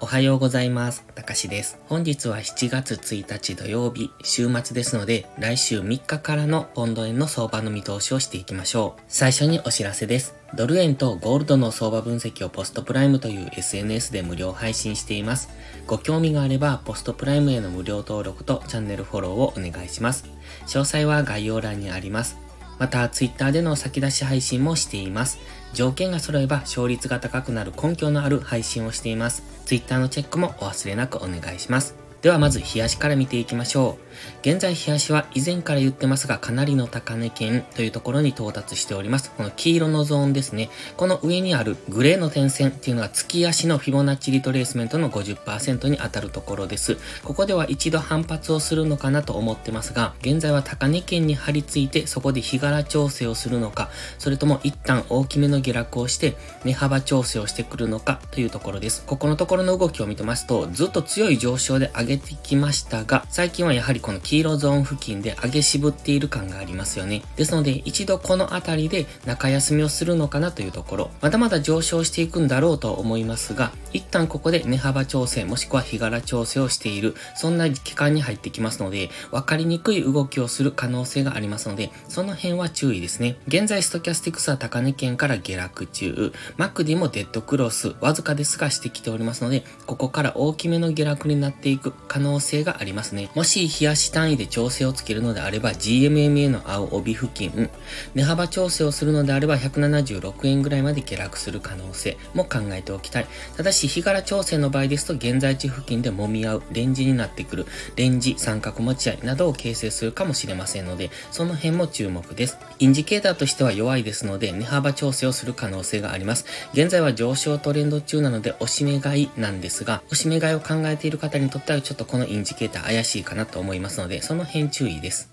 おはようございます。たかしです。本日は7月1日土曜日、週末ですので、来週3日からのポンド円の相場の見通しをしていきましょう。最初にお知らせです。ドル円とゴールドの相場分析をポストプライムという SNS で無料配信しています。ご興味があれば、ポストプライムへの無料登録とチャンネルフォローをお願いします。詳細は概要欄にあります。また、Twitter での先出し配信もしています。条件が揃えば勝率が高くなる根拠のある配信をしています。Twitter のチェックもお忘れなくお願いします。ではまず冷やしから見ていきましょう。現在冷やしは以前から言ってますがかなりの高値圏というところに到達しております。この黄色のゾーンですね。この上にあるグレーの点線っていうのは月足のフィボナッチリトレースメントの50%に当たるところです。ここでは一度反発をするのかなと思ってますが、現在は高値圏に張り付いてそこで日柄調整をするのか、それとも一旦大きめの下落をして値幅調整をしてくるのかというところです。ここのところの動きを見てますと、ずっと強い上昇で上げてきましたが、最近はやはりこの黄色ゾーン付近で上げ渋っている感がありますよね。ですので、一度この辺りで中休みをするのかなというところ、まだまだ上昇していくんだろうと思いますが、一旦ここで値幅調整もしくは日柄調整をしている、そんな期間に入ってきますので、分かりにくい動きをする可能性がありますので、その辺は注意ですね。現在ストキャスティクスは高値圏から下落中、マックディもデッドクロス、わずかですがしてきておりますので、ここから大きめの下落になっていく可能性がありますね。もし冷やし単位で調整をつけるのであれば GMMA の青帯付近、値幅調整をするのであれば176円ぐらいまで下落する可能性も考えておきたい。ただし日柄調整の場合ですと現在地付近で揉み合うレンジになってくるレンジ三角持ち合いなどを形成するかもしれませんのでその辺も注目です。インジケーターとしては弱いですので値幅調整をする可能性があります。現在は上昇トレンド中なので押し目買いなんですが押し目買いを考えている方にとってはちょっとこのインジケーター怪しいかなと思いますのでその辺注意です。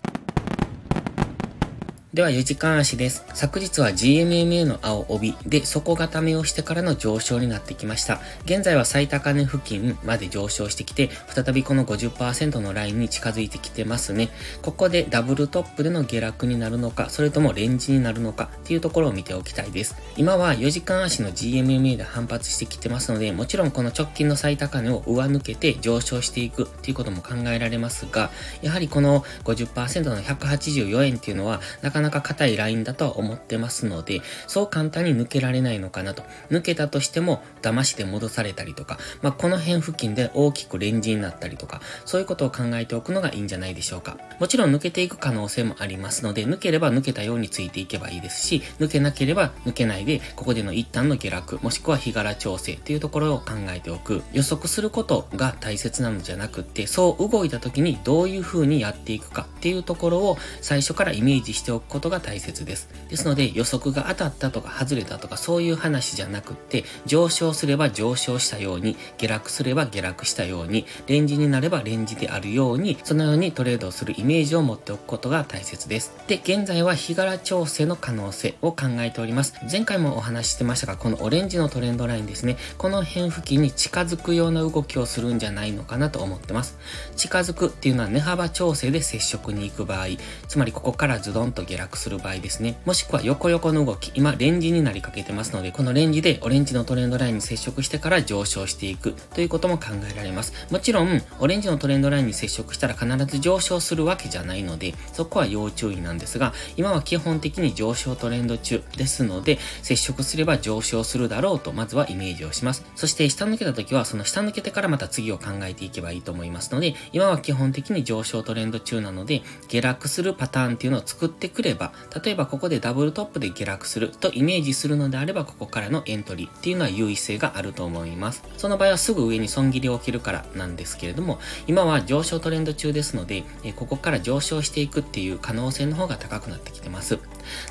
では4時間足です。昨日は GMMA の青帯で底固めをしてからの上昇になってきました。現在は最高値付近まで上昇してきて、再びこの50%のラインに近づいてきてますね。ここでダブルトップでの下落になるのか、それともレンジになるのかっていうところを見ておきたいです。今は4時間足の GMMA で反発してきてますので、もちろんこの直近の最高値を上抜けて上昇していくっていうことも考えられますが、やはりこの50%の184円っていうのは、なかなかなか硬いラインだとは思ってますので、そう簡単に抜けられないのかなと。抜けたとしても、騙して戻されたりとか、まあ、この辺付近で大きくレンジになったりとか、そういうことを考えておくのがいいんじゃないでしょうか。もちろん抜けていく可能性もありますので、抜ければ抜けたようについていけばいいですし、抜けなければ抜けないで、ここでの一旦の下落、もしくは日柄調整っていうところを考えておく。予測することが大切なのじゃなくって、そう動いた時にどういう風にやっていくかっていうところを最初からイメージしておくことが大切です。ですので予測が当たったとか外れたとかそういう話じゃなくって、上昇すれば上昇したように、下落すれば下落したように、レンジになればレンジであるように、そのようにトレードをするイメージを持っておくことが大切です。で、現在は日柄調整の可能性を考えております。前回もお話ししてましたが、このオレンジのトレンドラインですね、この辺付近に近づくような動きをするんじゃないのかなと思ってます。近づくっていうのは値幅調整で接触に行く場合、つまりここからズドンと下落する場合ですね。もしくは横横の動き、今レンジになりかけてますので、このレンジでオレンジのトレンドラインに接触してから上昇していくということも考えられます。もちろん、オレンジのトレンドラインに接触したら必ず上昇するわけじゃないので、そこは要注意なんですが、今は基本的に上昇トレンド中ですので、接触すれば上昇するだろうと、まずはイメージをします。そして下抜けた時は、その下抜けてからまた次を考えていけばいいと思いますので、今は基本的に上昇トレンド中なので、下落するパターンっていうのを作ってくれば、例えばここでダブルトップで下落するとイメージするのであれば、ここからのエントリーっていうのは優位性があると思います。その場合はすぐ上に損切りを起きるからなんですけれども、今は上昇トレンド中ですので、えここから上昇していくっていう可能性の方が高くなってきてます。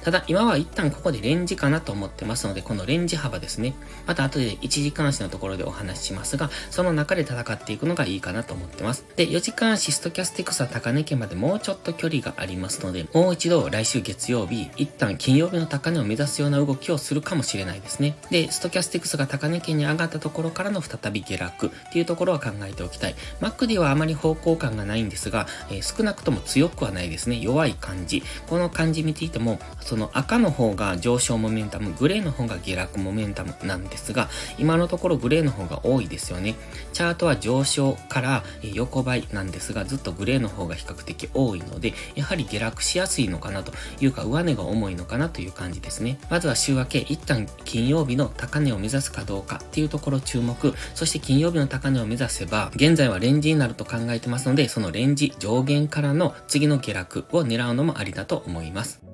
ただ、今は一旦ここでレンジかなと思ってますので、このレンジ幅ですね。また後で1時間足のところでお話ししますが、その中で戦っていくのがいいかなと思ってます。で、4時間足ストキャスティクスは高値圏までもうちょっと距離がありますので、もう一度来来週月曜日、一旦金曜日の高値を目指すような動きをするかもしれないですね。で、ストキャスティクスが高値圏に上がったところからの再び下落っていうところは考えておきたい。MacD はあまり方向感がないんですが、えー、少なくとも強くはないですね。弱い感じ。この感じ見ていても、その赤の方が上昇モメンタム、グレーの方が下落モメンタムなんですが、今のところグレーの方が多いですよね。チャートは上昇から横ばいなんですが、ずっとグレーの方が比較的多いので、やはり下落しやすいのかなというか、上値が重いのかなという感じですね。まずは週明け、一旦金曜日の高値を目指すかどうかっていうところ注目、そして金曜日の高値を目指せば、現在はレンジになると考えてますので、そのレンジ上限からの次の下落を狙うのもありだと思います。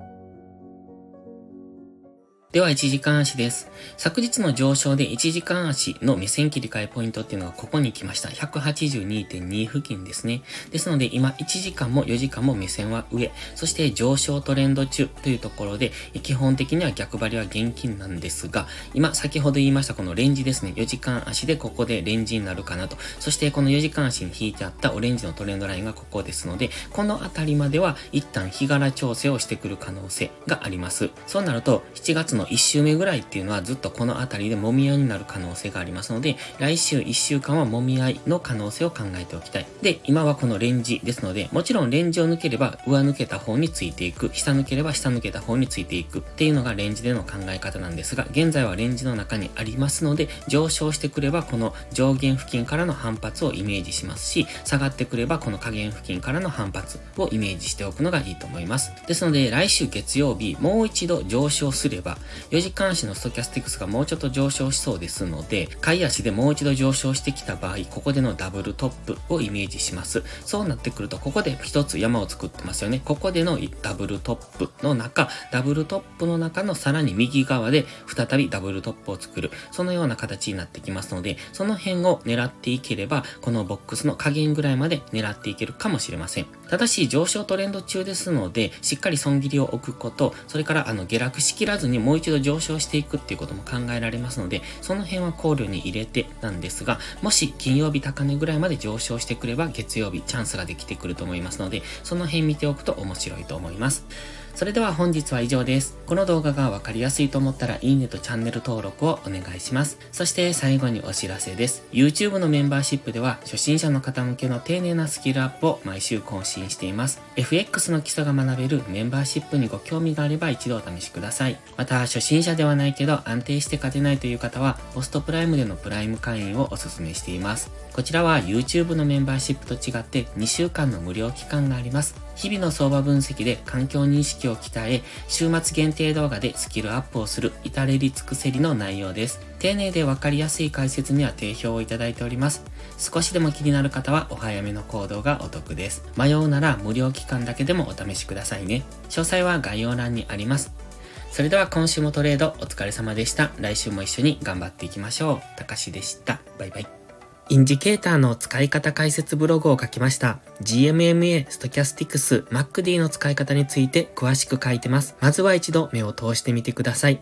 では、1時間足です。昨日の上昇で1時間足の目線切り替えポイントっていうのがここに来ました。182.2付近ですね。ですので、今1時間も4時間も目線は上。そして上昇トレンド中というところで、基本的には逆張りは現金なんですが、今先ほど言いましたこのレンジですね。4時間足でここでレンジになるかなと。そしてこの4時間足に引いてあったオレンジのトレンドラインがここですので、この辺りまでは一旦日柄調整をしてくる可能性があります。そうなると、7月のの1週目ぐらいっていうのはずっとこの辺りで揉み合いになる可能性がありますので、来週1週間は揉み合いの可能性を考えておきたい。で、今はこのレンジですので、もちろんレンジを抜ければ上抜けた方についていく、下抜ければ下抜けた方についていくっていうのがレンジでの考え方なんですが、現在はレンジの中にありますので、上昇してくればこの上限付近からの反発をイメージしますし、下がってくればこの下限付近からの反発をイメージしておくのがいいと思います。ですので、来週月曜日、もう一度上昇すれば、4時間足のストキャスティクスがもうちょっと上昇しそうですので、買い足でもう一度上昇してきた場合、ここでのダブルトップをイメージします。そうなってくると、ここで一つ山を作ってますよね。ここでのダブルトップの中、ダブルトップの中のさらに右側で再びダブルトップを作る。そのような形になってきますので、その辺を狙っていければ、このボックスの加減ぐらいまで狙っていけるかもしれません。ただし、上昇トレンド中ですので、しっかり損切りを置くこと、それからあの下落しきらずにもう一度上昇していくっていうことも考えられますので、その辺は考慮に入れてなんですが、もし金曜日高値ぐらいまで上昇してくれば月曜日チャンスができてくると思いますので、その辺見ておくと面白いと思います。それでは本日は以上です。この動画がわかりやすいと思ったらいいねとチャンネル登録をお願いします。そして最後にお知らせです。YouTube のメンバーシップでは初心者の方向けの丁寧なスキルアップを毎週更新しています。FX の基礎が学べるメンバーシップにご興味があれば一度お試しください。また初心者ではないけど安定して勝てないという方はポストプライムでのプライム会員をお勧めしています。こちらは YouTube のメンバーシップと違って2週間の無料期間があります。日々の相場分析で環境認識を鍛え、週末限定動画でスキルアップをする至れり尽くせりの内容です。丁寧でわかりやすい解説には定評をいただいております。少しでも気になる方はお早めの行動がお得です。迷うなら無料期間だけでもお試しくださいね。詳細は概要欄にあります。それでは今週もトレードお疲れ様でした。来週も一緒に頑張っていきましょう。たかしでした。バイバイ。インジケーターの使い方解説ブログを書きました。GMMA、ストキャスティクス、 MACD の使い方について詳しく書いてます。まずは一度目を通してみてください。